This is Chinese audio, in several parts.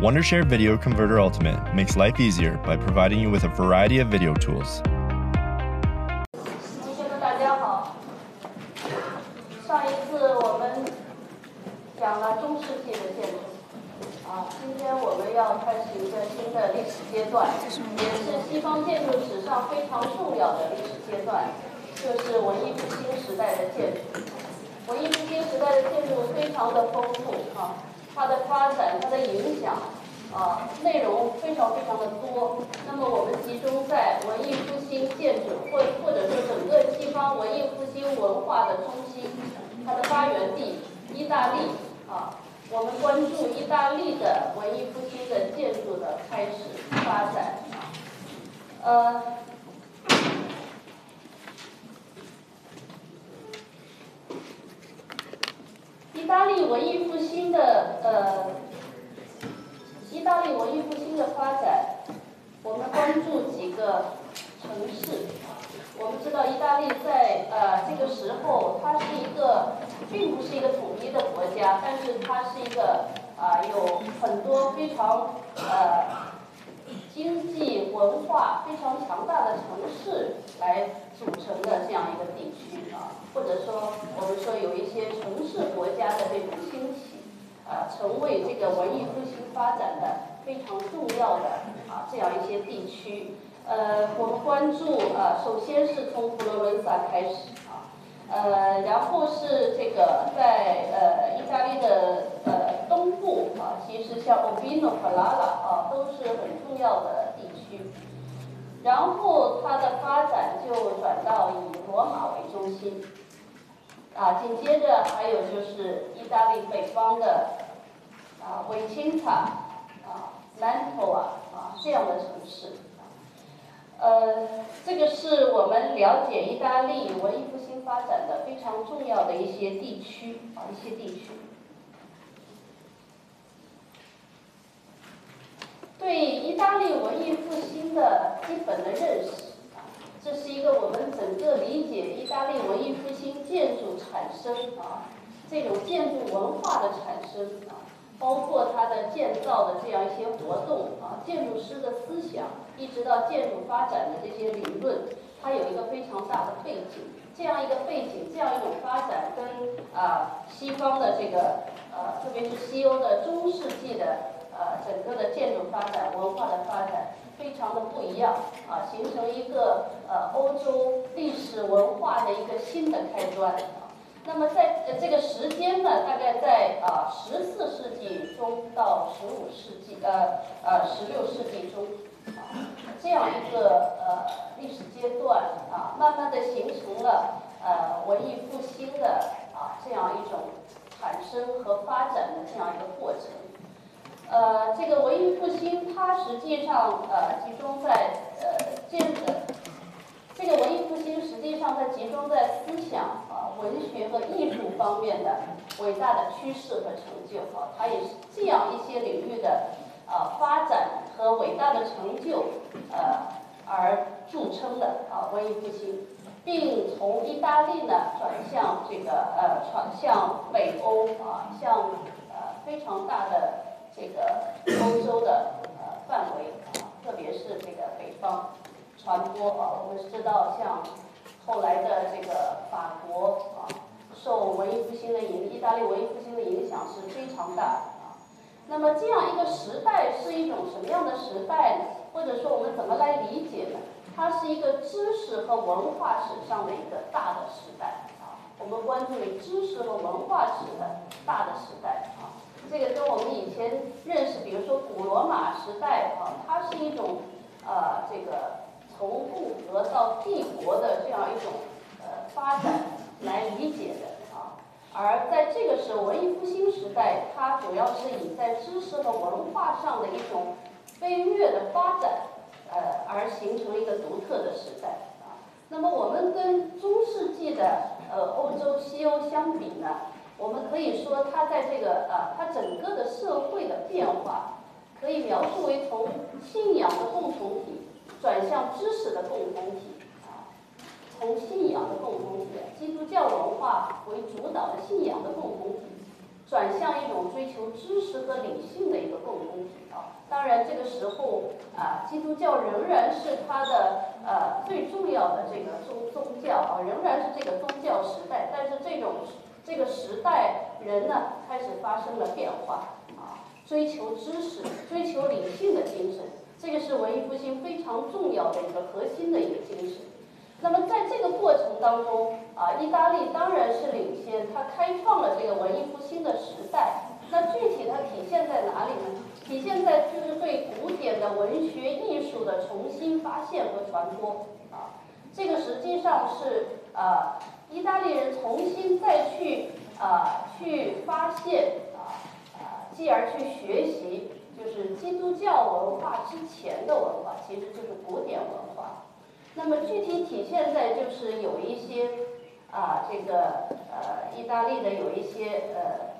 Wondershare Video Converter Ultimate makes life easier by providing you with a variety of video tools. 同学们，大家好。上一次我们讲了中世纪的建筑，啊，今天我们要开始一个新的历史阶段，也是西方建筑史上非常重要的历史阶段，就是文艺复兴时代的建筑。文艺复兴时代的建筑非常的丰富啊， 它的发展、它的影响。啊，内容非常非常的多。那么我们集中在文艺复兴建筑，或或者说整个西方文艺复兴文化的中心，它的发源地意大利啊。我们关注意大利的文艺复兴的建筑的开始发展啊。呃，意大利文艺复兴的呃。意大利文艺复兴的发展，我们关注几个城市。我们知道，意大利在呃这个时候，它是一个并不是一个统一的国家，但是它是一个啊有很多非常呃经济文化非常强大的城市来组成的这样一个地区啊，或者说我们说有一些城市国家的这种兴起。啊，成为这个文艺复兴发展的非常重要的啊这样一些地区。呃，我们关注啊，首先是从佛罗伦萨开始啊，呃，然后是这个在呃意大利的呃东部啊，其实像 Urbino、p a l a a 啊都是很重要的地区。然后它的发展就转到以罗马为中心。啊，紧接着还有就是意大利北方的啊，维钦塔啊，南托啊啊这样的城市。呃，这个是我们了解意大利文艺复兴发展的非常重要的一些地区啊，一些地区。对意大利文艺复兴的基本的认识。这是一个我们整个理解意大利文艺复兴建筑产生啊，这种建筑文化的产生啊，包括它的建造的这样一些活动啊，建筑师的思想，一直到建筑发展的这些理论，它有一个非常大的背景。这样一个背景，这样一种发展，跟啊西方的这个呃，特别是西欧的中世纪的呃整个的建筑发展、文化的发展。非常的不一样啊，形成一个呃欧洲历史文化的一个新的开端。那么在这个时间呢，大概在啊十四世纪中到十五世纪呃呃十六世纪中啊这样一个呃历史阶段啊，慢慢的形成了呃文艺复兴的啊这样一种产生和发展的这样一个过程。呃，这个文艺复兴，它实际上呃集中在呃建的，这个文艺复兴实际上在集中在思想啊、文学和艺术方面的伟大的趋势和成就啊，它也是这样一些领域的啊发展和伟大的成就呃而著称的啊文艺复兴，并从意大利呢转向这个呃转向北欧啊，向呃非常大的。这个欧洲的呃范围啊，特别是这个北方传播啊，我们知道像后来的这个法国啊，受文艺复兴的影，意大利文艺复兴的影响是非常大的啊。那么这样一个时代是一种什么样的时代呢？或者说我们怎么来理解呢？它是一个知识和文化史上的一个大的时代啊。我们关注于知识和文化史的大的时代啊。这个跟我们以前认识，比如说古罗马时代啊，它是一种呃这个从复合到帝国的这样一种呃发展来理解的啊。而在这个时候，文艺复兴时代，它主要是以在知识和文化上的一种飞跃的发展呃而形成了一个独特的时代啊。那么我们跟中世纪的呃欧洲西欧相比呢？我们可以说，它在这个呃，它整个的社会的变化，可以描述为从信仰的共同体转向知识的共同体啊，从信仰的共同体，基督教文化为主导的信仰的共同体，转向一种追求知识和理性的一个共同体啊。当然这个时候啊，基督教仍然是它的呃最重要的这个宗宗教啊，仍然是这个宗教时代。但是这种这个时代人呢，开始发生了变化啊，追求知识、追求理性的精神，这个是文艺复兴非常重要的一个核心的一个精神。那么在这个过程当中啊，意大利当然是领先，它开创了这个文艺复兴的时代。那具体它体现在哪里呢？体现在就是对古典的文学艺术的重新发现和传播啊。这个实际上是啊，意大利人重新再去啊去发现啊啊，继而去学习，就是基督教文化之前的文化，其实就是古典文化。那么具体体现在就是有一些啊，这个呃，意大利的有一些呃，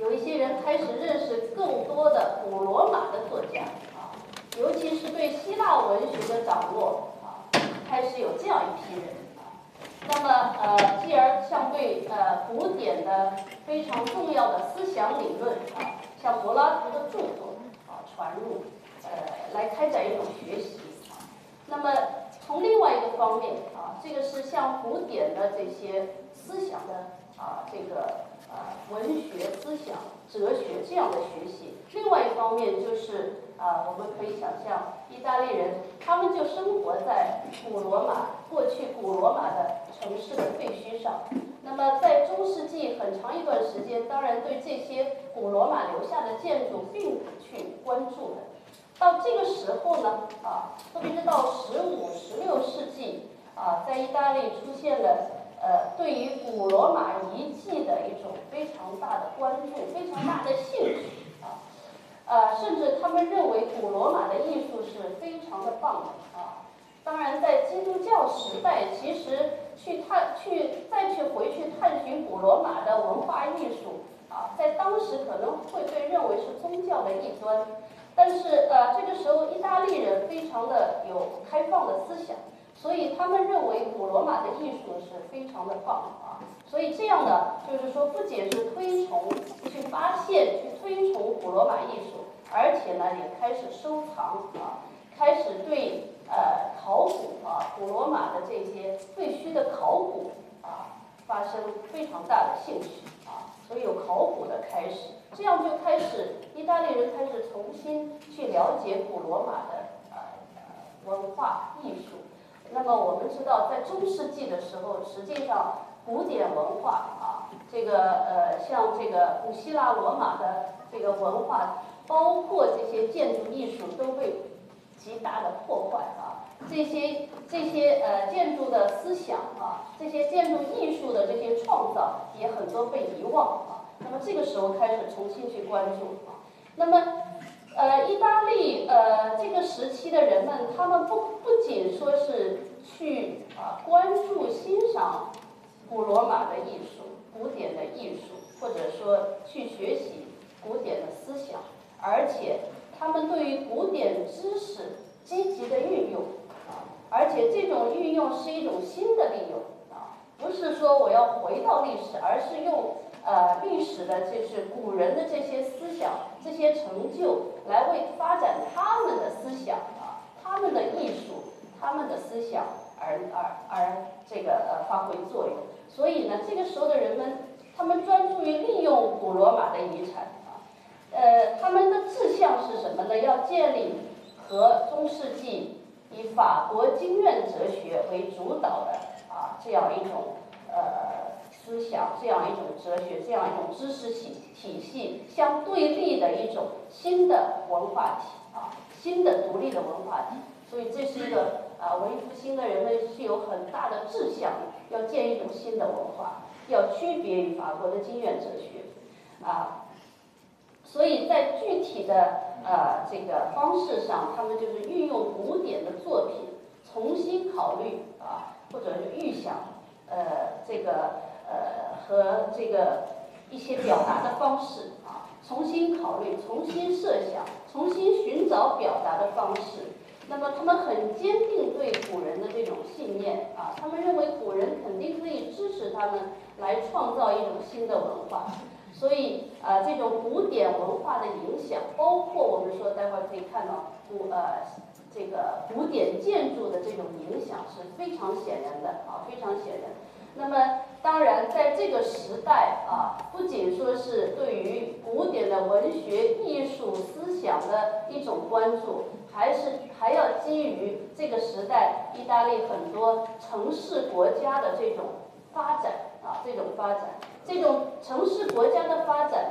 有一些人开始认识更多的古罗马的作家啊，尤其是对希腊文学的掌握啊，开始有这样一批人啊。那么呃，继而像对呃古典的非常重要的思想理论啊，像柏拉图的著作啊传入呃，来开展一种学习啊。那么从另外一个方面啊，这个是像古典的这些思想的啊，这个啊文学思想、哲学这样的学习。另外一方面就是啊，我们可以想象，意大利人他们就生活在古罗马过去古罗马的城市的废墟上。那么在中世纪很长一段时间，当然对这些古罗马留下的建筑并不去关注的。到这个时候呢，啊，特别是到十五、十六世纪，啊，在意大利出现了呃，对于古罗马遗迹的一种非常大的关注、非常大的兴趣，呃，甚至他们认为古罗马的艺术是非常的棒的，啊，当然在基督教时代，其实去探、去再去回去探寻古罗马的文化艺术，啊，在当时可能会被认为是宗教的异端。但是呃，这个时候意大利人非常的有开放的思想，所以他们认为古罗马的艺术是非常的棒所以这样呢，就是说不仅是推崇、去发现、去推崇古罗马艺术，而且呢也开始收藏啊，开始对呃考古啊古罗马的这些废墟的考古啊发生非常大的兴趣啊，所以有考古的开始。这样就开始，意大利人开始重新去了解古罗马的呃文化艺术。那么我们知道，在中世纪的时候，实际上古典文化啊，这个呃像这个古希腊罗马的这个文化，包括这些建筑艺术都被极大的破坏啊。这些这些呃建筑的思想啊，这些建筑艺术的这些创造也很多被遗忘啊。那么这个时候开始重新去关注啊，那么呃，意大利呃这个时期的人们，他们不不仅说是去啊关注欣赏古罗马的艺术、古典的艺术，或者说去学习古典的思想，而且他们对于古典知识积极的运用啊，而且这种运用是一种新的利用啊，不是说我要回到历史，而是用。呃，历史的就是古人的这些思想、这些成就，来为发展他们的思想啊，他们的艺术、他们的思想而而而这个呃发挥作用。所以呢，这个时候的人们，他们专注于利用古罗马的遗产啊，呃，他们的志向是什么呢？要建立和中世纪以法国经院哲学为主导的啊这样一种呃。思想这样一种哲学，这样一种知识体体系相对立的一种新的文化体啊，新的独立的文化体。所以这是一个啊，文艺复兴的人们是有很大的志向，要建一种新的文化，要区别于法国的经验哲学啊。所以在具体的呃这个方式上，他们就是运用古典的作品，重新考虑啊，或者是预想呃这个。呃，和这个一些表达的方式啊，重新考虑，重新设想，重新寻找表达的方式。那么他们很坚定对古人的这种信念啊，他们认为古人肯定可以支持他们来创造一种新的文化。所以啊，这种古典文化的影响，包括我们说待会儿可以看到古呃这个古典建筑的这种影响是非常显然的啊，非常显然。那么当然，在这个时代啊，不仅说是对于古典的文学、艺术、思想的一种关注，还是还要基于这个时代意大利很多城市国家的这种发展啊，这种发展，这种城市国家的发展，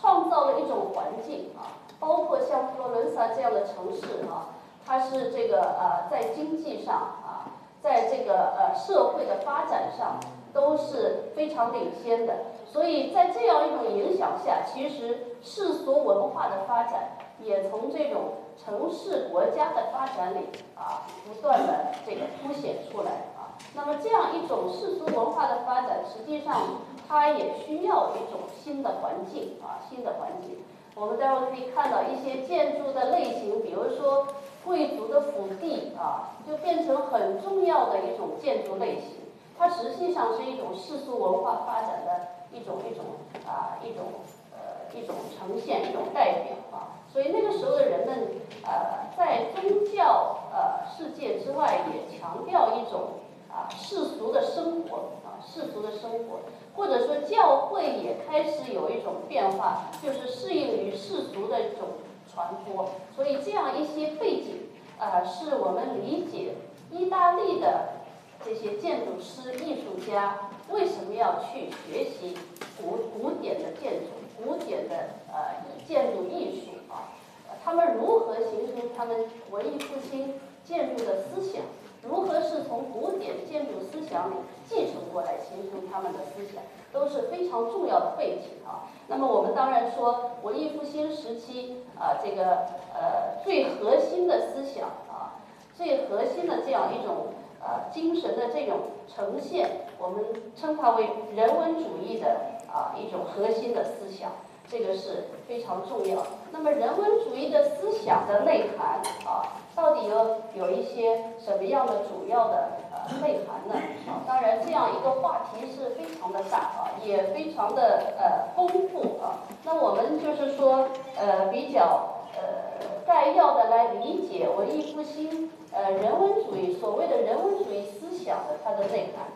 创造了一种环境啊，包括像佛罗伦萨这样的城市啊，它是这个呃，在经济上啊，在这个呃社会的发展上。都是非常领先的，所以在这样一种影响下，其实世俗文化的发展也从这种城市国家的发展里啊，不断的这个凸显出来啊。那么这样一种世俗文化的发展，实际上它也需要一种新的环境啊，新的环境。我们待会可以看到一些建筑的类型，比如说贵族的府邸啊，就变成很重要的一种建筑类型。它实际上是一种世俗文化发展的一种一种啊一种呃一种呈现一种代表啊，所以那个时候的人们呃在宗教呃世界之外也强调一种啊世俗的生活啊世俗的生活，或者说教会也开始有一种变化，就是适应于世俗的一种传播，所以这样一些背景啊是我们理解意大利的。这些建筑师、艺术家为什么要去学习古古典的建筑、古典的呃建筑艺术？他们如何形成他们文艺复兴建筑的思想？如何是从古典建筑思想里继承过来，形成他们的思想，都是非常重要的背景啊。那么我们当然说，文艺复兴时期啊，这个呃最核心的思想啊，最核心的这样一种。呃，精神的这种呈现，我们称它为人文主义的啊一种核心的思想，这个是非常重要。那么人文主义的思想的内涵啊，到底有有一些什么样的主要的呃内涵呢？啊，当然这样一个话题是非常的大啊，也非常的呃丰富啊。那我们就是说呃比较呃概要的来理解文艺复兴。呃，人文主义所谓的人文主义思想的它的内涵，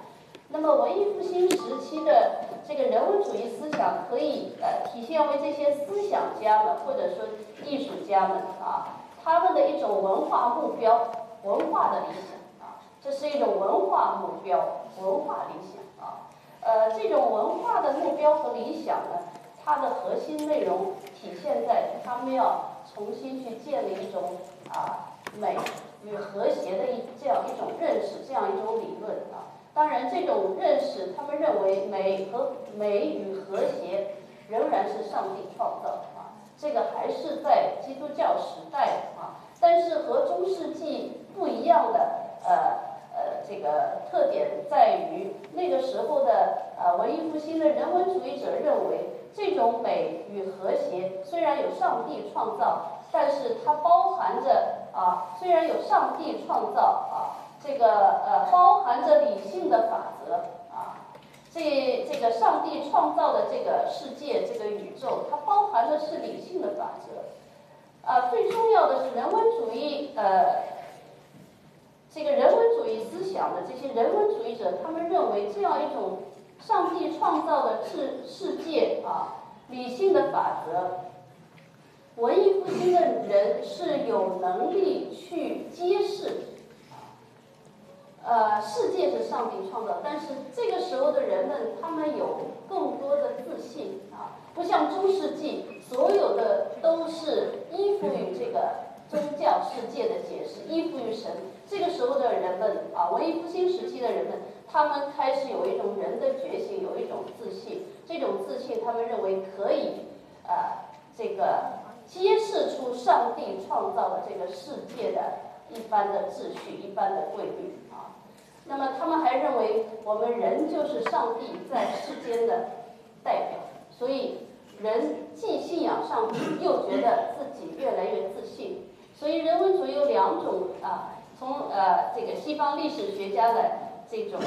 那么文艺复兴时期的这个人文主义思想可以呃体现为这些思想家们或者说艺术家们啊，他们的一种文化目标、文化的理想啊，这是一种文化目标、文化理想啊。呃，这种文化的目标和理想呢，它的核心内容体现在他们要重新去建立一种啊美。与和谐的一这样一种认识，这样一种理论啊。当然，这种认识，他们认为美和美与和谐仍然是上帝创造啊。这个还是在基督教时代啊。但是和中世纪不一样的呃呃这个特点在于，那个时候的呃文艺复兴的人文主义者认为，这种美与和谐虽然有上帝创造，但是它包含着。啊，虽然有上帝创造啊，这个呃包含着理性的法则啊，这这个上帝创造的这个世界这个宇宙，它包含的是理性的法则，啊，最重要的是人文主义呃，这个人文主义思想的这些人文主义者，他们认为这样一种上帝创造的世世界啊，理性的法则。文艺复兴的人是有能力去揭示，呃，世界是上帝创造，但是这个时候的人们，他们有更多的自信啊，不像中世纪，所有的都是依附于这个宗教世界的解释，依附于神。这个时候的人们啊，文艺复兴时期的人们，他们开始有一种人的觉醒，有一种自信，这种自信，他们认为可以，呃，这个。揭示出上帝创造的这个世界的一般的秩序、一般的规律。那么他们还认为，我们人就是上帝在世间的代表，所以人既信仰上帝，又觉得自己越来越自信。所以人文主义有两种啊，从呃这个西方历史学家的这种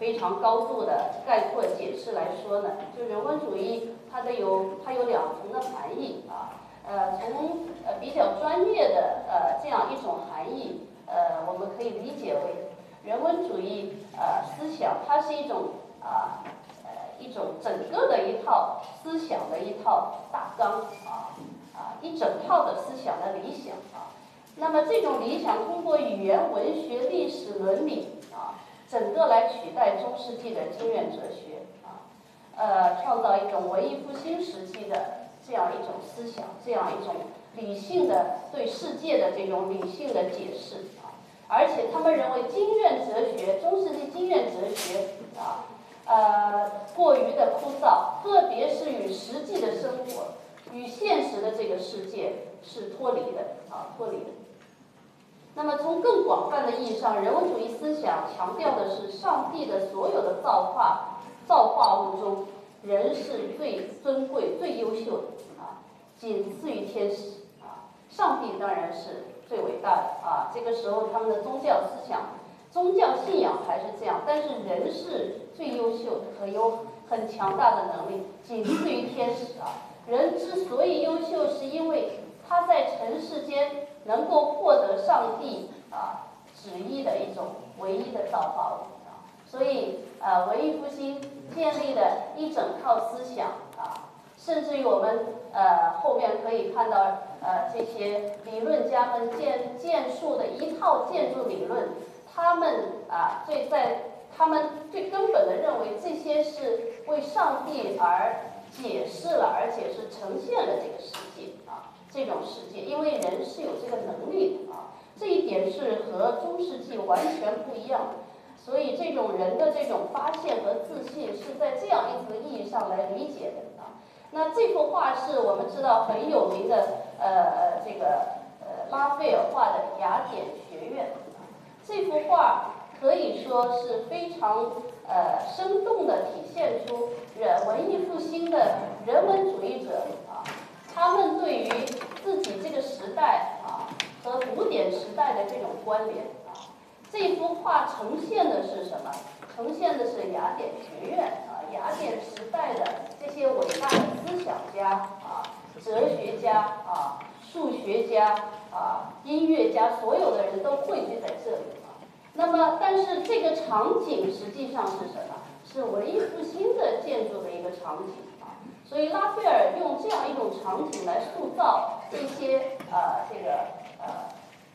非常高度的概括解释来说呢，就人文主义它的有它有两层的含义啊，呃，从呃比较专业的呃这样一种含义，呃，我们可以理解为人文主义呃思想，它是一种啊呃一种整个的一套思想的一套大纲啊啊一整套的思想的理想啊。那么这种理想通过语言、文学、历史、伦理啊，整个来取代中世纪的经验哲学啊，呃，创造一种文艺复兴时期的这样一种思想，这样一种理性的对世界的这种理性的解释。而且他们认为经验哲学，中世纪经验哲学啊，呃，过于的枯燥，特别是与实际的生活、与现实的这个世界是脱离的啊，脱离的。那么，从更广泛的意义上，人文主义思想强调的是上帝的所有的造化造化物中，人是最尊贵、最优秀的啊，仅次于天使啊。上帝当然是最伟大的啊。这个时候，他们的宗教思想、宗教信仰还是这样，但是人是最优秀的，和有很强大的能力，仅次于天使啊。人之所以优秀，是因为他在尘世间。能够获得上帝啊旨意的一种唯一的造化物啊，所以呃文艺复兴建立的一整套思想啊，甚至于我们呃后面可以看到呃这些理论家们建建树的一套建筑理论，他们啊最在他们最根本的认为这些是为上帝而解释了，而且是呈现了这个世界啊。这种世界，因为人是有这个能力的啊，这一点是和中世纪完全不一样，所以这种人的这种发现和自信是在这样一层意义上来理解的啊。那这幅画是我们知道很有名的，呃，这个呃拉斐尔画的雅典学院，这幅画可以说是非常呃生动的体现出人文艺复兴的人文主义者啊，他们对于自己这个时代啊和古典时代的这种关联啊，这幅画呈现的是什么？呈现的是雅典学院啊，雅典时代的这些伟大的思想家啊、哲学家啊、数学家啊、音乐家，所有的人都汇聚在这里啊。那么，但是这个场景实际上是什么？是文艺复兴的建筑的一个场景啊。所以拉斐尔用这样一种场景来塑造这些呃这个呃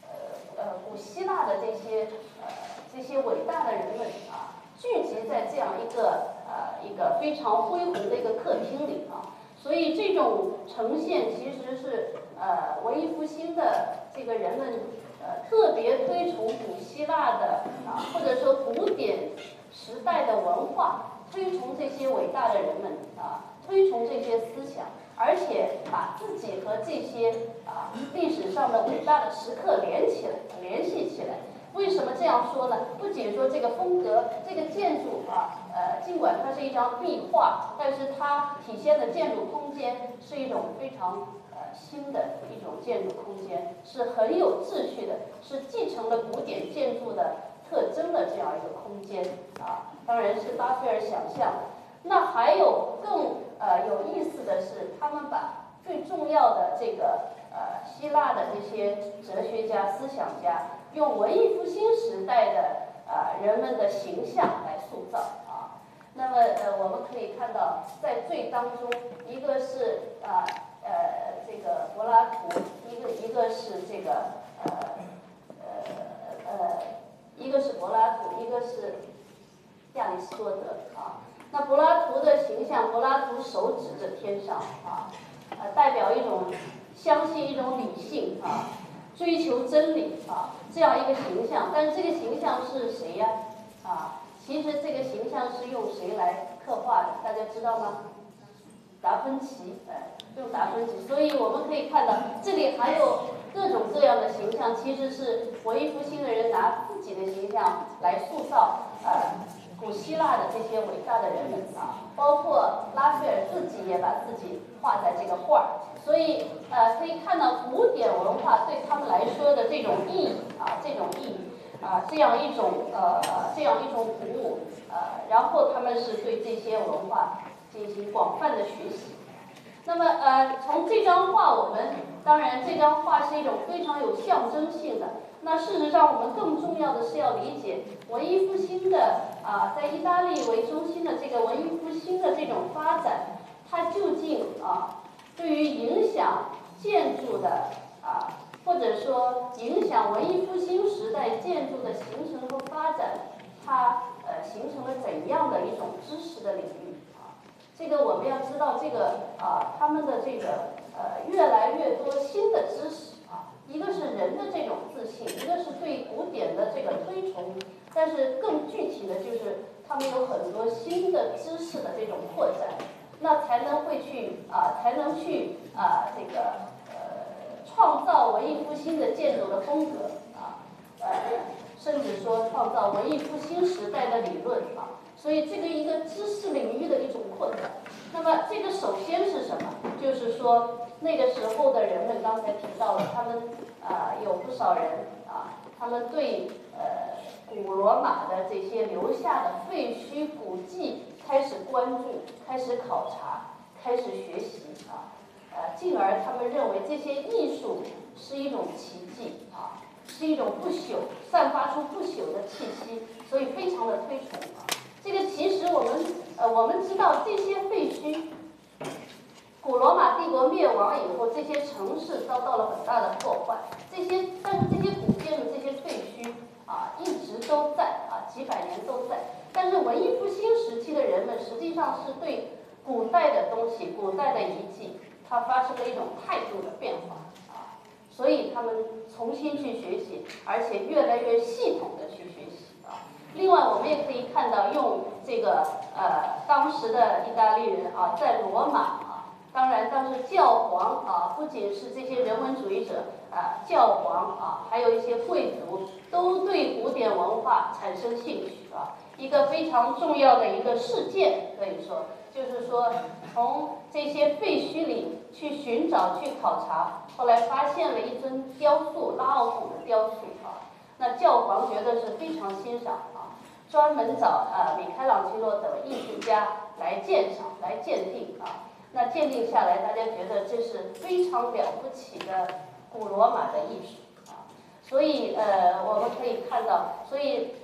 呃呃古希腊的这些呃这些伟大的人们啊，聚集在这样一个呃一个非常恢宏的一个客厅里啊。所以这种呈现其实是呃文艺复兴的这个人们呃特别推崇古希腊的啊，或者说古典时代的文化，推崇这些伟大的人们啊。推崇这些思想，而且把自己和这些啊历史上的伟大的时刻连起来、联系起来。为什么这样说呢？不仅说这个风格、这个建筑啊，呃，尽管它是一张壁画，但是它体现的建筑空间是一种非常呃新的一种建筑空间，是很有秩序的，是继承了古典建筑的特征的这样一个空间啊。当然是巴菲尔想象。那还有更呃有意思的是，他们把最重要的这个呃希腊的这些哲学家、思想家，用文艺复兴时代的啊人们的形象来塑造啊。那么呃我们可以看到，在最当中，一个是啊呃这个柏拉图，一个一个是这个呃呃呃一个是柏拉图，一个是亚里士多德啊。那柏拉图的形象，柏拉图手指着天上啊，呃，代表一种相信一种理性啊，追求真理啊这样一个形象。但是这个形象是谁呀？啊，其实这个形象是用谁来刻画的？大家知道吗？达芬奇，哎，用达芬奇。所以我们可以看到，这里还有各种各样的形象，其实是文艺复兴的人拿自己的形象来塑造，呃。古希腊的这些伟大的人们啊，包括拉斐尔自己也把自己画在这个画儿，所以呃可以看到古典文化对他们来说的这种意义啊，这种意义啊这样一种呃这样一种鼓舞，呃，然后他们是对这些文化进行广泛的学习。那么呃，从这张画我们当然这张画是一种非常有象征性的。那事实上，我们更重要的是要理解文艺复兴的啊，在意大利为中心的这个文艺复兴的这种发展，它究竟啊，对于影响建筑的啊，或者说影响文艺复兴时代建筑的形成和发展，它呃形成了怎样的一种知识的领域啊？这个我们要知道，这个啊，他们的这个呃越来越多新的知识啊。一个是人的这种自信，一个是对古典的这个推崇，但是更具体的就是他们有很多新的知识的这种扩展，那才能会去啊，才能去啊这个呃创造文艺复兴的建筑的风格啊，呃甚至说创造文艺复兴时代的理论啊，所以这个一个知识领域的一种扩展。那么这个首先是什么？就是说。那个时候的人们，刚才提到了，他们啊有不少人啊，他们对呃古罗马的这些留下的废墟古迹开始关注、开始考察、开始学习啊，呃，进而他们认为这些艺术是一种奇迹啊，是一种不朽、散发出不朽的气息，所以非常的推崇啊。这个其实我们呃我们知道这些废墟。古罗马帝国灭亡以后，这些城市遭到了很大的破坏。这些，但是这些古建筑、这些废墟啊，一直都在，几百年都在。但是文艺复兴时期的人们，实际上是对古代的东西、古代的遗迹，它发生了一种态度的变化啊，所以他们重新去学习，而且越来越系统的去学习啊。另外，我们也可以看到，用这个呃，当时的意大利人啊，在罗马啊。当然，当时教皇啊，不仅是这些人文主义者啊，教皇啊，还有一些贵族，都对古典文化产生兴趣啊。一个非常重要的一个事件，可以说，就是说，从这些废墟里去寻找、去考察，后来发现了一尊雕塑，拉奥古的雕塑啊。那教皇觉得是非常欣赏啊，专门找啊米开朗基罗等艺术家来鉴赏、来鉴定啊。那鉴定下来，大家觉得这是非常了不起的古罗马的艺术，所以呃，我们可以看到，所以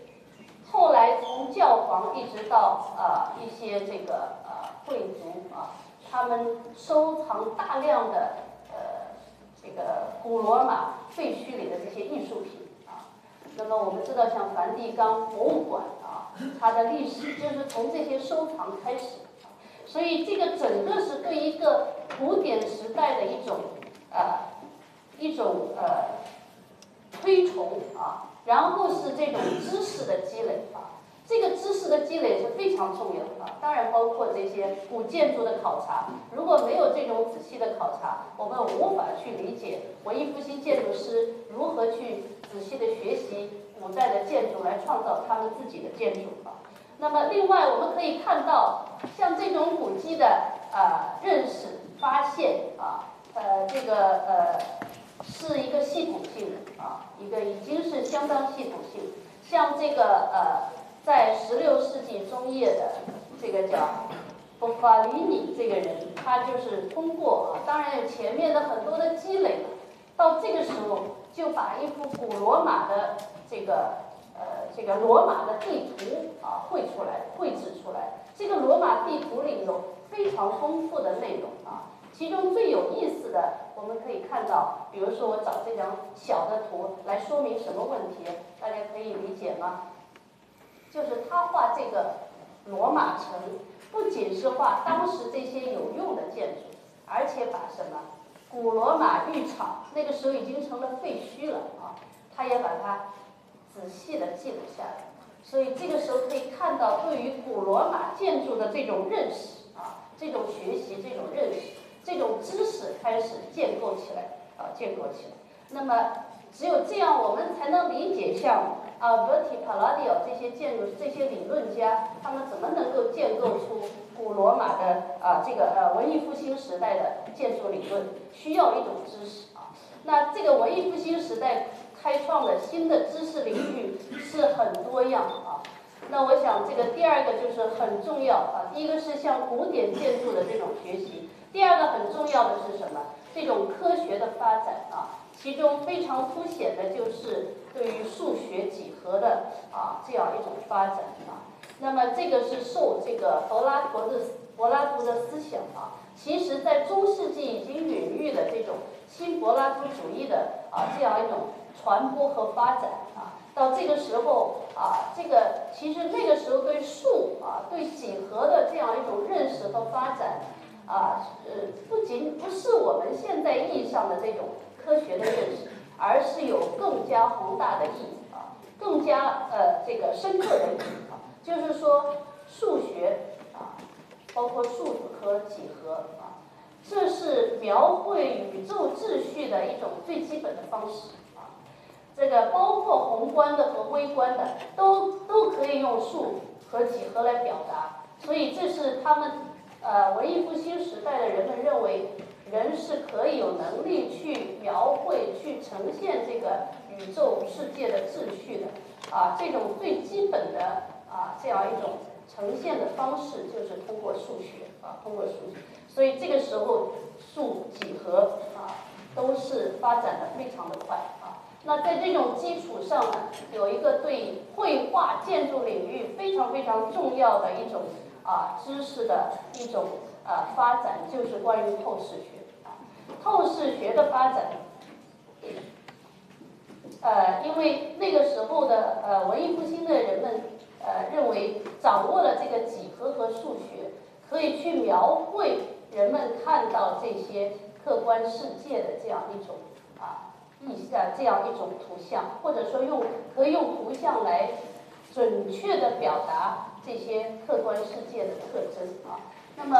后来从教皇一直到啊一些这个呃贵族啊，他们收藏大量的呃这个古罗马废墟里的这些艺术品啊。那么我们知道，像梵蒂冈博物馆啊，它的历史就是从这些收藏开始。所以这个整个是对一个古典时代的一种呃一种呃推崇啊，然后是这种知识的积累啊，这个知识的积累是非常重要的啊，当然包括这些古建筑的考察，如果没有这种仔细的考察，我们无法去理解文艺复兴建筑师如何去仔细的学习古代的建筑来创造他们自己的建筑啊。那么，另外我们可以看到，像这种古迹的啊认识、发现啊，呃，这个呃，是一个系统性的啊，一个已经是相当系统性。像这个呃，在十六世纪中叶的这个叫波法里尼这个人，他就是通过啊，当然前面的很多的积累，到这个时候就把一幅古罗马的这个。呃，这个罗马的地图啊，绘出来，绘制出来。这个罗马地图里有非常丰富的内容啊，其中最有意思的，我们可以看到，比如说我找这张小的图来说明什么问题，大家可以理解吗？就是他画这个罗马城，不仅是画当时这些有用的建筑，而且把什么古罗马浴场，那个时候已经成了废墟了啊，他也把它。仔细的记录下来，所以这个时候可以看到对于古罗马建筑的这种认识啊，这种学习，这种认识，这种知识开始建构起来啊，建构起来。那么只有这样，我们才能理解像啊，Verti p a l a d i o 这些建筑这些理论家，他们怎么能够建构出古罗马的啊这个呃文艺复兴时代的建筑理论？需要一种知识啊。那这个文艺复兴时代。开创的新的知识领域是很多样啊。那我想这个第二个就是很重要啊，第一个是像古典建筑的这种学习，第二个很重要的是什么？这种科学的发展啊，其中非常凸显的就是对于数学几何的啊这样一种发展啊。那么这个是受这个柏拉图的柏拉图的思想啊，其实在中世纪已经孕育的这种新柏拉图主义的啊这样一种传播和发展啊。到这个时候啊，这个其实那个时候对数啊对几何的这样一种认识和发展。啊，呃，不仅不是我们现在意义上的这种科学的认识，而是有更加宏大的意义啊，更加呃这个深刻的意义啊，就是说数学啊，包括数字和几何啊，这是描绘宇宙秩序的一种最基本的方式啊，这个包括宏观的和微观的都都可以用数和几何来表达，所以这是他们。呃，文艺复兴时代的人们认为，人是可以有能力去描绘、去呈现这个宇宙世界的秩序的。啊，这种最基本的啊，这样一种呈现的方式，就是通过数学啊，通过数学。所以这个时候，数、几何啊，都是发展的非常的快啊。那在这种基础上呢，有一个对绘画、建筑领域非常非常重要的一种。啊，知识的一种呃发展就是关于透视学，透视学的发展，呃，因为那个时候的呃文艺复兴的人们呃认为掌握了这个几何和数学，可以去描绘人们看到这些客观世界的这样一种啊意象，这样一种图像，或者说用可以用图像来准确的表达。这些客观世界的特征啊，那么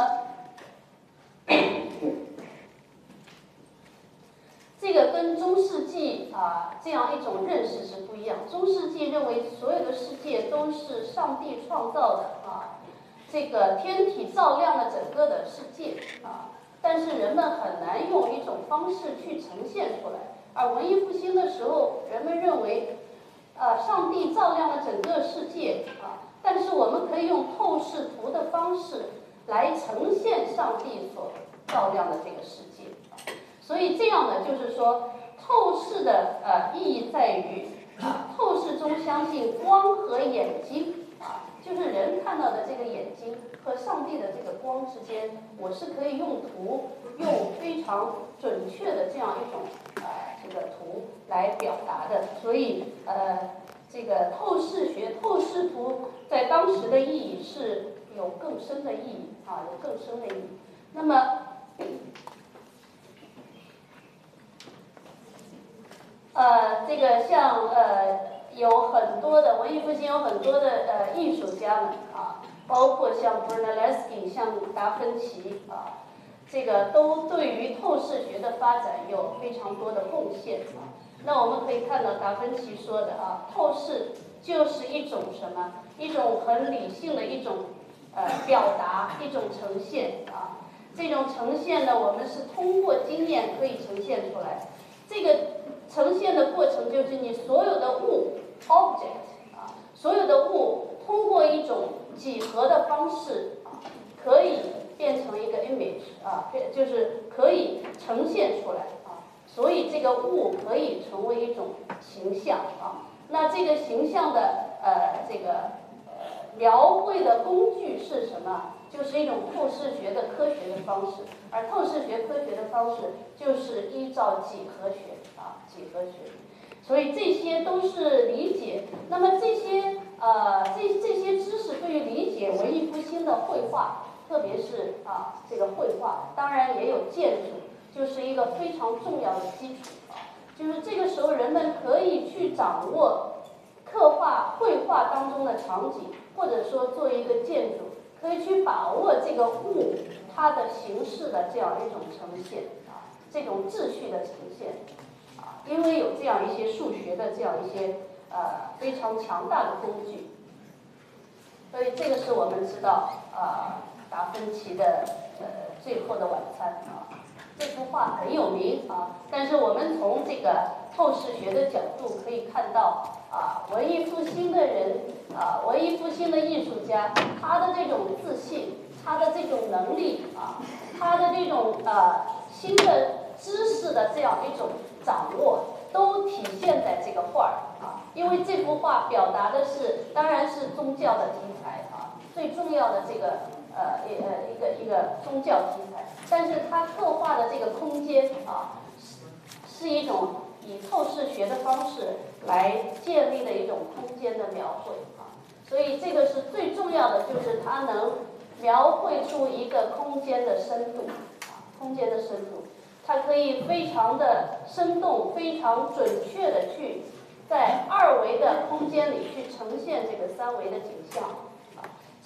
这个跟中世纪啊这样一种认识是不一样。中世纪认为所有的世界都是上帝创造的啊，这个天体照亮了整个的世界啊，但是人们很难用一种方式去呈现出来。而文艺复兴的时候，人们认为，呃，上帝照亮了整个世界啊。但是我们可以用透视图的方式来呈现上帝所照亮的这个世界，所以这样呢，就是说透视的呃意义在于，透视中相信光和眼睛啊，就是人看到的这个眼睛和上帝的这个光之间，我是可以用图用非常准确的这样一种呃这个图来表达的，所以呃。这个透视学、透视图在当时的意义是有更深的意义啊，有更深的意义。那么，呃，这个像呃，有很多的文艺复兴，有很多的呃艺术家们啊，包括像 Brunelleschi、像达芬奇啊，这个都对于透视学的发展有非常多的贡献啊。那我们可以看到达芬奇说的啊，透视就是一种什么？一种很理性的一种呃表达，一种呈现啊。这种呈现呢，我们是通过经验可以呈现出来。这个呈现的过程就是你所有的物 object 啊，所有的物通过一种几何的方式啊，可以变成一个 image 啊，就是可以呈现出来。所以这个物可以成为一种形象啊，那这个形象的呃这个呃描绘的工具是什么？就是一种透视学的科学的方式，而透视学科学的方式就是依照几何学啊几何学，所以这些都是理解。那么这些呃这这些知识对于理解文艺复兴的绘画，特别是啊这个绘画，当然也有建筑。就是一个非常重要的基础，就是这个时候人们可以去掌握刻画绘画当中的场景，或者说做一个建筑，可以去把握这个物它的形式的这样一种呈现啊，这种秩序的呈现啊，因为有这样一些数学的这样一些呃非常强大的工具，所以这个是我们知道啊达芬奇的呃最后的晚餐。这幅画很有名啊，但是我们从这个透视学的角度可以看到啊，文艺复兴的人啊，文艺复兴的艺术家，他的这种自信，他的这种能力啊，他的这种呃新的知识的这样一种掌握，都体现在这个画儿啊，因为这幅画表达的是，当然是宗教的题材啊，最重要的这个呃一呃一个一个宗教题材，但是它刻画的这个空间啊。是一种以透视学的方式来建立的一种空间的描绘啊，所以这个是最重要的，就是它能描绘出一个空间的深度啊，空间的深度，它可以非常的生动、非常准确的去在二维的空间里去呈现这个三维的景象，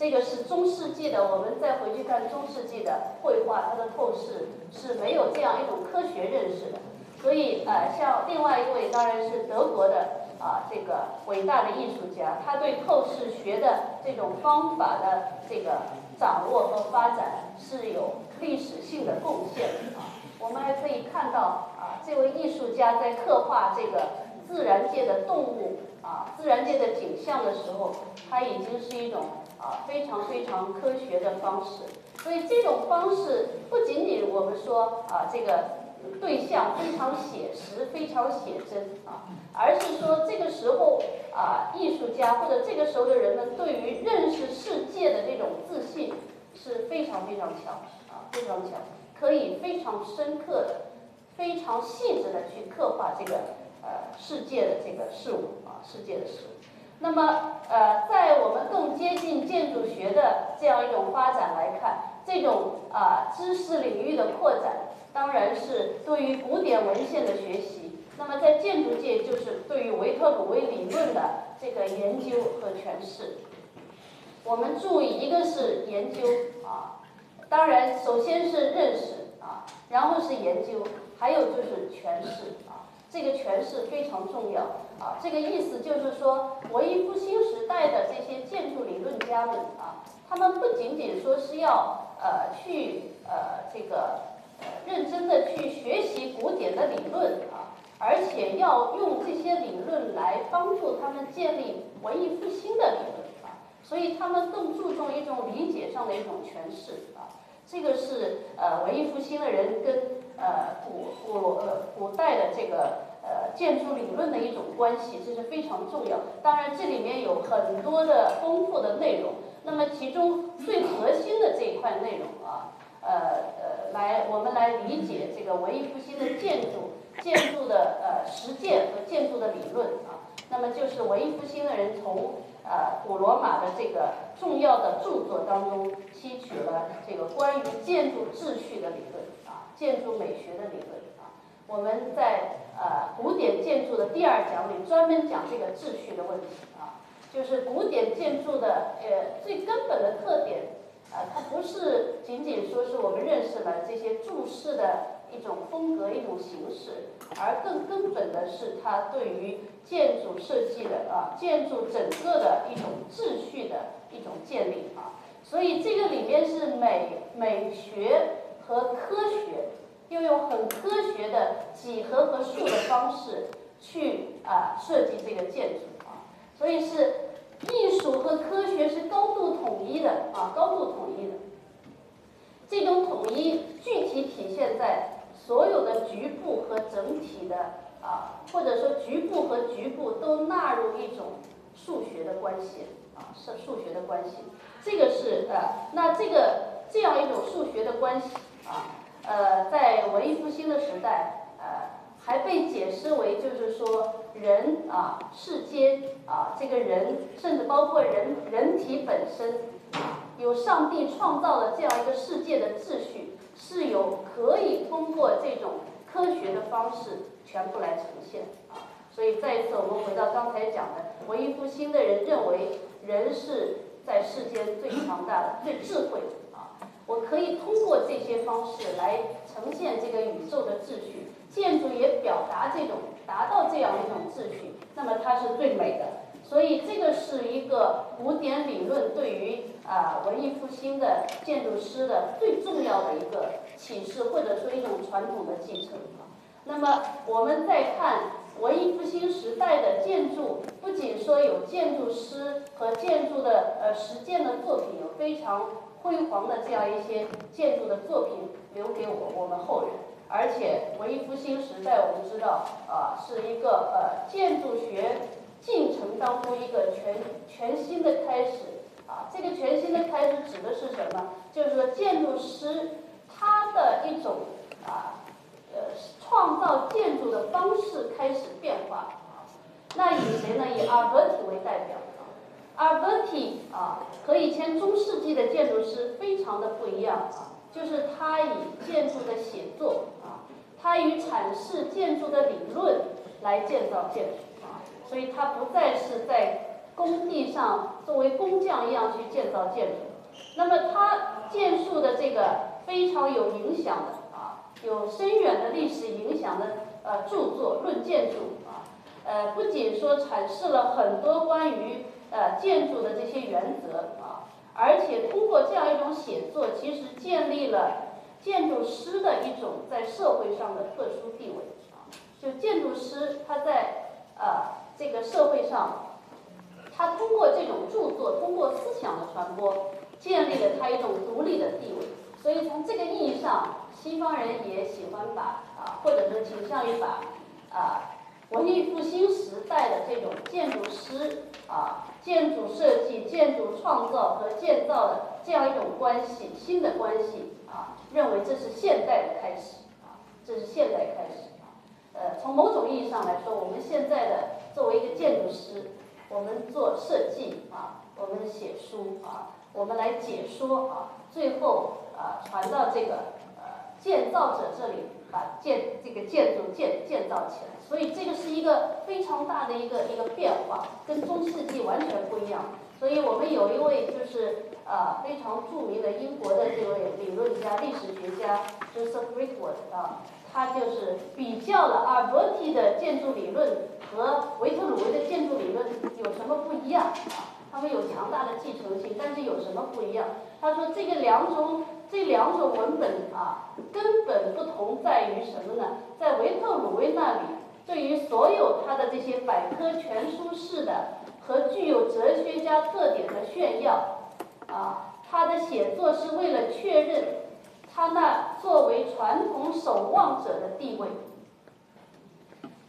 这个是中世纪的，我们再回去看中世纪的绘画，它的透视是没有这样一种科学认识的。所以，呃，像另外一位当然是德国的啊，这个伟大的艺术家，他对透视学的这种方法的这个掌握和发展是有历史性的贡献的啊。我们还可以看到啊，这位艺术家在刻画这个自然界的动物啊、自然界的景象的时候，他已经是一种啊非常非常科学的方式。所以这种方式不仅仅我们说啊这个。对象非常写实，非常写真啊，而是说这个时候啊，艺术家或者这个时候的人们对于认识世界的这种自信是非常非常强啊，非常强，可以非常深刻的、非常细致的去刻画这个呃世界的这个事物啊，世界的事物。那么呃，在接近建筑学的这样一种发展来看，这种啊知识领域的扩展。当然是对于古典文献的学习，那么在建筑界就是对于维特鲁威理论的这个研究和诠释。我们注意，一个是研究啊，当然首先是认识啊，然后是研究，还有就是诠释。这个诠释非常重要啊。这个意思就是说，文艺复兴时代的这些建筑理论家们啊，他们不仅仅说是要呃去呃这个。认真的去学习古典的理论啊，而且要用这些理论来帮助他们建立文艺复兴的理论啊，所以他们更注重一种理解上的一种诠释啊，这个是呃文艺复兴的人跟呃古古呃古代的这个呃建筑理论的一种关系，这是非常重要。当然这里面有很多的丰富的内容，那么其中最核心的这一块内容啊。呃呃，来我们来理解这个文艺复兴的建筑建筑的呃实践和建筑的理论啊。那么就是文艺复兴的人从呃古罗马的这个重要的著作当中吸取了这个关于建筑秩序的理论，建筑美学的理论啊。我们在呃古典建筑的第二讲里专门讲这个秩序的问题啊，就是古典建筑的呃最根本的特点。啊，它不是仅仅说是我们认识了这些注释的一种风格、一种形式，而更根本的是它对于建筑设计的啊，建筑整个的一种秩序的一种建立啊。所以这个里面是美美学和科学，又用很科学的几何和数的方式去啊设计这个建筑啊，所以是。艺术和科学是高度统一的啊，高度统一的。这种统一具体体现在所有的局部和整体的啊，或者说局部和局部都纳入一种数学的关系啊，是数学的关系。这个是呃，那这个这样一种数学的关系啊，呃，在文艺复兴的时代呃。还被解释为，就是说人啊，世间啊，这个人，甚至包括人人体本身，有上帝创造的这样一个世界的秩序，是有可以通过这种科学的方式全部来呈现啊。所以再一次，我们回到刚才讲的，文艺复兴的人认为人是在世间最强大的、最智慧的。我可以通过这些方式来呈现这个宇宙的秩序，建筑也表达这种达到这样一种秩序，那么它是最美的。所以这个是一个古典理论对于啊文艺复兴的建筑师的最重要的一个启示，或者说一种传统的继承。那么我们再看文艺复兴时代的建筑，不仅说有建筑师和建筑的呃实践的作品，有非常。辉煌的这样一些建筑的作品留给我我们后人。而且文艺复兴时代，我们知道啊，是一个呃建筑学进程当中一个全全新的开始啊。这个全新的开始指的是什么？就是说建筑师他的一种啊呃创造建筑的方式开始变化。那以谁呢？以阿尔伯提为代表。阿尔伯提啊，和以前中世纪的建筑师非常的不一样啊，就是他以建筑的写作啊。他以阐释建筑的理论来建造建筑啊，所以他不再是在工地上作为工匠一样去建造建筑。那么他建树的这个非常有影响的啊，有深远的历史影响的呃著作《论建筑》啊，呃不仅说阐释了很多关于呃建筑的这些原则啊，而且通过这样一种写作，其实建立了。建筑师的一种在社会上的特殊地位啊，就建筑师他在呃这个社会上，他通过这种著作，通过思想的传播，建立了他一种独立的地位。所以从这个意义上，西方人也喜欢把啊，或者是倾向于把啊文艺复兴时代的这种建筑师啊，建筑设计、建筑创造和建造的这样一种关系，新的关系。啊，认为这是现代的开始啊，这是现代开始啊。呃，从某种意义上来说，我们现在的作为一个建筑师，我们做设计啊，我们写书啊，我们来解说啊，最后啊传到这个呃建造者这里，把建这个建筑建建造起来。所以这个是一个非常大的一个一个变化，跟中世纪完全不一样。所以我们有一位就是。啊，非常著名的英国的这位理论家、历史学家 Joseph Rickword 啊，他就是比较了阿尔伯蒂的建筑理论和维特鲁威的建筑理论有什么不一样啊？他们有强大的继承性，但是有什么不一样？他说这个两种这两种文本啊，根本不同在于什么呢？在维特鲁威那里，对于所有他的这些百科全书式的和具有哲学家特点的炫耀。啊，他的写作是为了确认他那作为传统守望者的地位，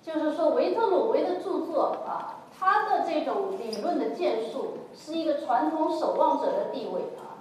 就是说维特鲁威的著作啊，他的这种理论的建树是一个传统守望者的地位啊，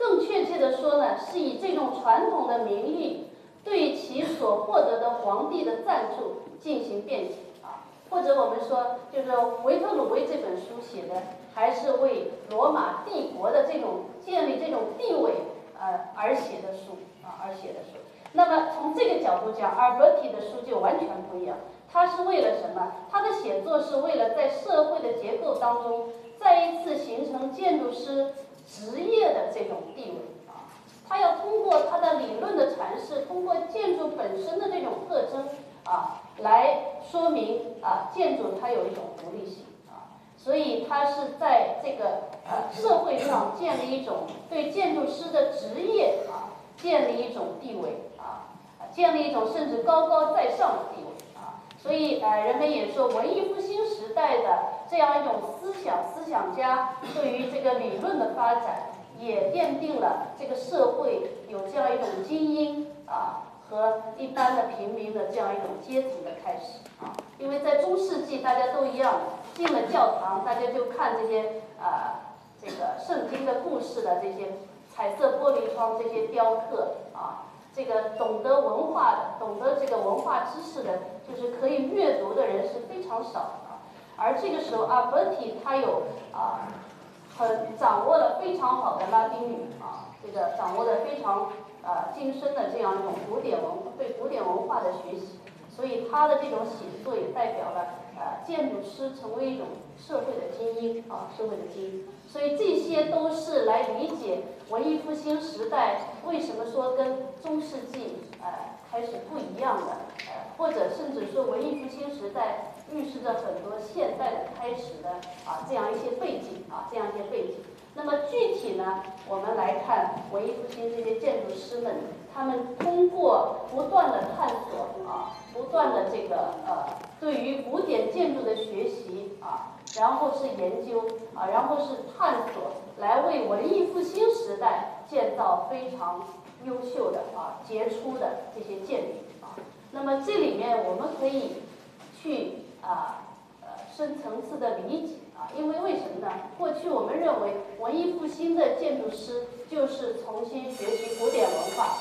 更确切的说呢，是以这种传统的名义对其所获得的皇帝的赞助进行辩解啊，或者我们说，就是维特鲁威这本书写的。还是为罗马帝国的这种建立这种地位，呃而写的书啊而写的书。那么从这个角度讲，阿尔伯提的书就完全不一样。他是为了什么？他的写作是为了在社会的结构当中再一次形成建筑师职业的这种地位啊。他要通过他的理论的阐释，通过建筑本身的这种特征啊，来说明啊建筑它有一种独立性啊。所以他是在这个呃社会上建立一种对建筑师的职业啊，建立一种地位啊，建立一种甚至高高在上的地位啊。所以呃，人们也说文艺复兴时代的这样一种思想思想家对于这个理论的发展，也奠定了这个社会有这样一种精英啊和一般的平民的这样一种阶层的开始啊。因为在中世纪大家都一样。进了教堂，大家就看这些啊，这个圣经的故事的这些彩色玻璃窗、这些雕刻啊，这个懂得文化的、懂得这个文化知识的，就是可以阅读的人是非常少的。而这个时候，阿伯提他有啊，很掌握了非常好的拉丁语啊，这个掌握的非常啊精深的这样一种古典文对古典文化的学习，所以他的这种写作也代表了。呃，建筑师成为一种社会的精英啊，社会的精英，所以这些都是来理解文艺复兴时代为什么说跟中世纪呃开始不一样的，呃，或者甚至说文艺复兴时代预示着很多现代的开始的啊这样一些背景啊这样一些背景。那么具体呢，我们来看文艺复兴这些建筑师们，他们通过不断的探索啊，不断的这个呃。对于古典建筑的学习啊，然后是研究啊，然后是探索，来为文艺复兴时代建造非常优秀的啊杰出的这些建筑啊。那么这里面我们可以去啊呃深层次的理解啊，因为为什么呢？过去我们认为文艺复兴的建筑师就是重新学习古典文化。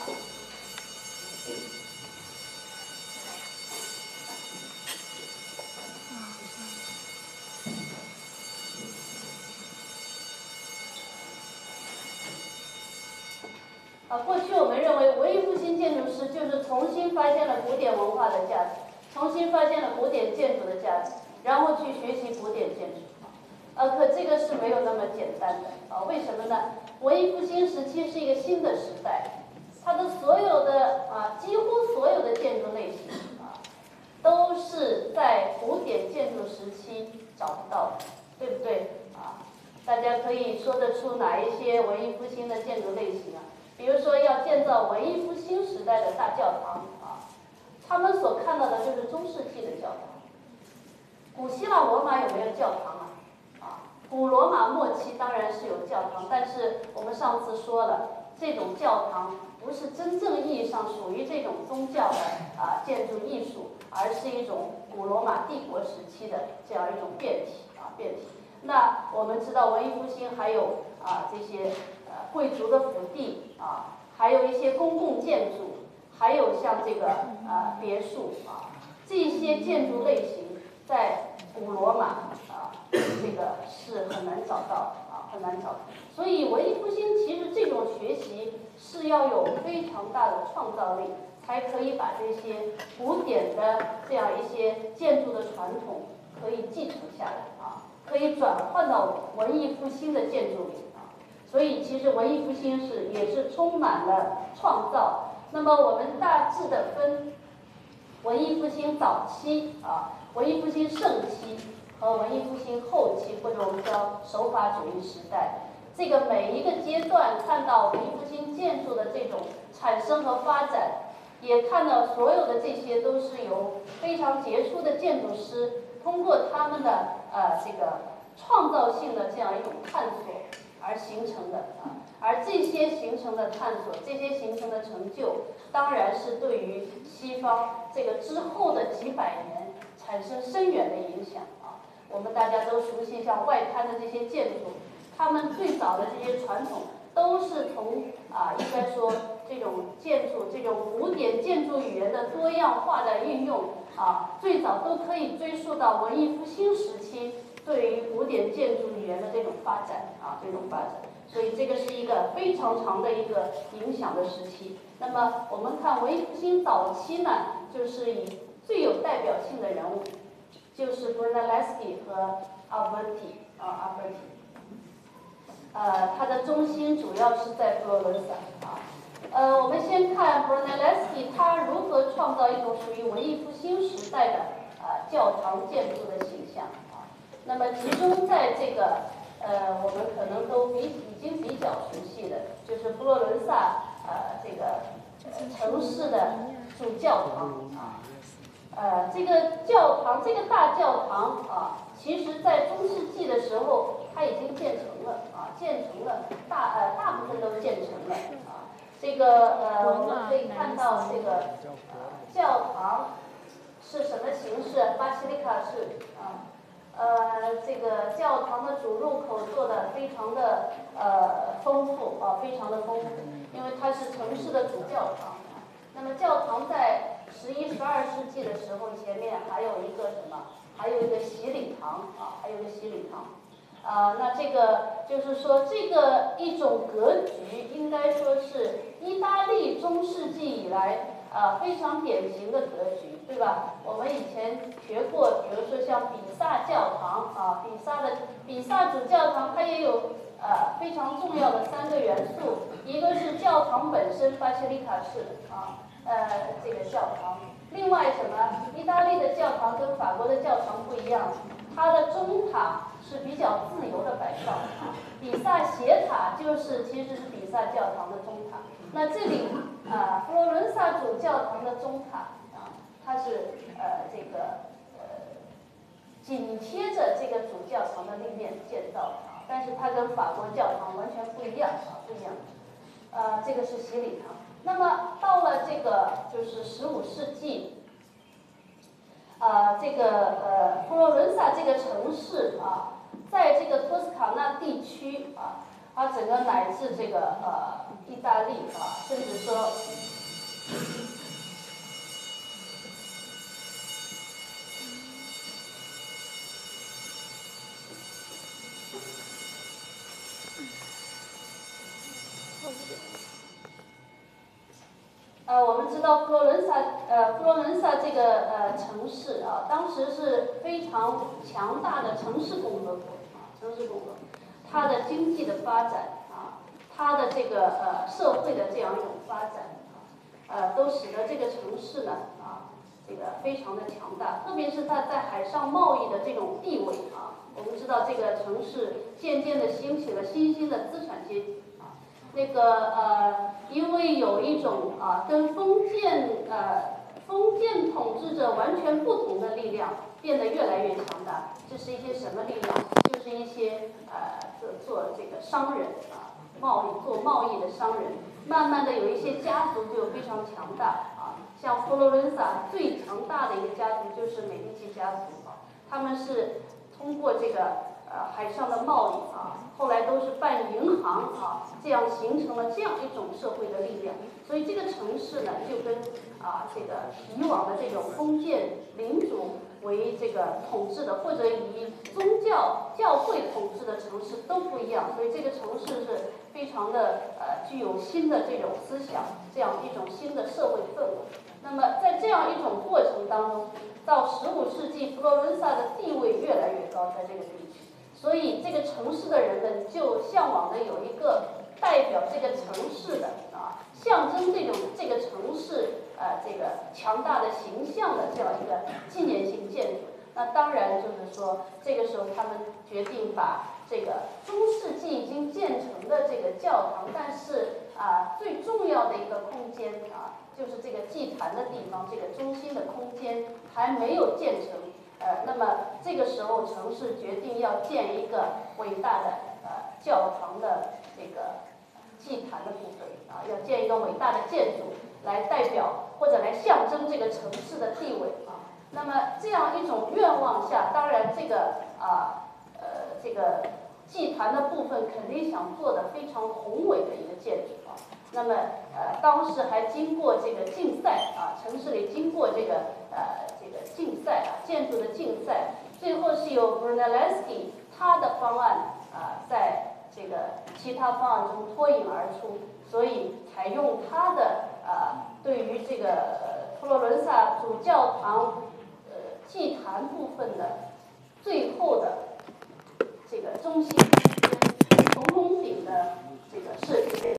啊，过去我们认为文艺复兴建筑师就是重新发现了古典文化的价值，重新发现了古典建筑的价值，然后去学习古典建筑。啊，可这个是没有那么简单的啊？为什么呢？文艺复兴时期是一个新的时代，它的所有的啊，几乎所有的建筑类型啊，都是在古典建筑时期找不到的，对不对啊？大家可以说得出哪一些文艺复兴的建筑类型啊？比如说要建造文艺复兴时代的大教堂，他们所看到的就是中世纪的教堂。古希腊罗马有没有教堂啊？啊，古罗马末期当然是有教堂，但是我们上次说了，这种教堂不是真正意义上属于这种宗教的啊建筑艺术，而是一种古罗马帝国时期的这样一种变体啊变体。那我们知道文艺复兴还有啊这些呃。贵族的府邸啊，还有一些公共建筑，还有像这个呃别墅啊，这些建筑类型在古罗马啊，这个是很难找到啊，很难找。所以文艺复兴其实这种学习是要有非常大的创造力，才可以把这些古典的这样一些建筑的传统可以继承下来啊，可以转换到文艺复兴的建筑里啊。所以，其实文艺复兴是也是充满了创造。那么，我们大致的分文艺复兴早期啊，文艺复兴盛期和文艺复兴后期，或者我们叫手法主义时代。这个每一个阶段看到文艺复兴建筑的这种产生和发展，也看到所有的这些都是由非常杰出的建筑师通过他们的呃这个创造性的这样一种探索。而形成的啊，而这些形成的探索，这些形成的成就，当然是对于西方这个之后的几百年产生深远的影响啊。我们大家都熟悉像外滩的这些建筑，他们最早的这些传统都是从啊，应该说这种建筑这种古典建筑语言的多样化的运用啊，最早都可以追溯到文艺复兴时期。对于古典建筑语言的这种发展啊，这种发展，所以这个是一个非常长的一个影响的时期。那么我们看文艺复兴早期呢，就是以最有代表性的人物，就是 Brunelleschi 和 Alberti 啊，Alberti。呃，它的中心主要是在佛罗伦萨啊。呃，我们先看 Brunelleschi 他如何创造一种属于文艺复兴时代的啊教堂建筑的形象啊。那么集中在这个，呃，我们可能都比已经比较熟悉的，就是佛罗伦萨呃这个城市的主教堂啊，呃，这个教堂这个大教堂啊，其实在中世纪的时候它已经建成了啊，建成了大呃大部分都建成了啊，这个呃我们可以看到这个教堂是什么形式？巴西利卡式啊。呃，这个教堂的主入口做的非常的呃丰富啊，非常的丰富，因为它是城市的主教堂。那么教堂在十一、十二世纪的时候，前面还有一个什么？还有一个洗礼堂啊，还有一个洗礼堂。啊，那这个就是说，这个一种格局，应该说是意大利中世纪以来。啊，非常典型的格局，对吧？我们以前学过，比如说像比萨教堂啊，比萨的比萨主教堂，它也有呃非常重要的三个元素，一个是教堂本身，巴西利卡式啊，呃这个教堂。另外什么？意大利的教堂跟法国的教堂不一样，它的中塔是比较自由的摆放啊。比萨斜塔就是其实是比萨教堂的中塔。那这里啊，佛罗伦萨主教堂的中塔啊，它是呃这个呃紧贴着这个主教堂的立面建造啊，但是它跟法国教堂完全不一样啊，不一样。呃，这个是洗礼堂。那么到了这个就是十五世纪，啊，这个呃佛罗伦萨这个城市啊，在这个托斯卡纳地区啊，它整个乃至这个呃意大利啊，甚至说。呃，我们知道佛罗伦萨，呃，佛罗伦萨这个呃城市啊，当时是非常强大的城市共和国啊，城市共和国，它的经济的发展，它的这个呃社会的这样一种发展啊，呃，都使得这个城市呢啊，这个非常的强大，特别是它在海上贸易的这种地位啊，我们知道这个城市渐渐的兴起了新兴的资产阶级啊。那个呃，因为有一种啊，跟封建呃封建统治者完全不同的力量变得越来越强大。这是一些什么力量？就是一些呃做做这个商人啊，贸易做贸易的商人。慢慢的有一些家族就非常强大啊，像佛罗伦萨最强大的一个家族就是美第奇家族啊，他们是通过这个。呃，海上的贸易啊，后来都是办银行啊，这样形成了这样一种社会的力量。所以这个城市呢，就跟啊这个以往的这种封建领主为这个统治的，或者以宗教教会统治的城市都不一样。所以这个城市是非常的呃具有新的这种思想，这样一种新的社会氛围。那么在这样一种过程当中，到十五世纪，佛罗伦萨的地位越来越高，在这个地区。所以，这个城市的人们就向往的有一个代表这个城市的啊，象征这种这个城市呃这个强大的形象的这样一个纪念性建筑。那当然就是说，这个时候他们决定把这个中世纪已经建成的这个教堂，但是啊最重要的一个空间啊，就是这个祭坛的地方，这个中心的空间还没有建成。呃，那么这个时候，城市决定要建一个伟大的呃教堂的这个祭坛的部分啊，要建一个伟大的建筑来代表或者来象征这个城市的地位啊。那么这样一种愿望下，当然这个啊呃这个祭坛的部分肯定想做的非常宏伟的一个建筑啊。那么呃当时还经过这个竞赛啊，城市里经过这个呃这个。竞赛啊，建筑的竞赛，最后是由 Brunelleschi 他的方案啊，在这个其他方案中脱颖而出，所以采用他的啊，对于这个佛罗伦萨主教堂呃祭坛部分的最后的这个中心跟瞳孔顶的这个设计。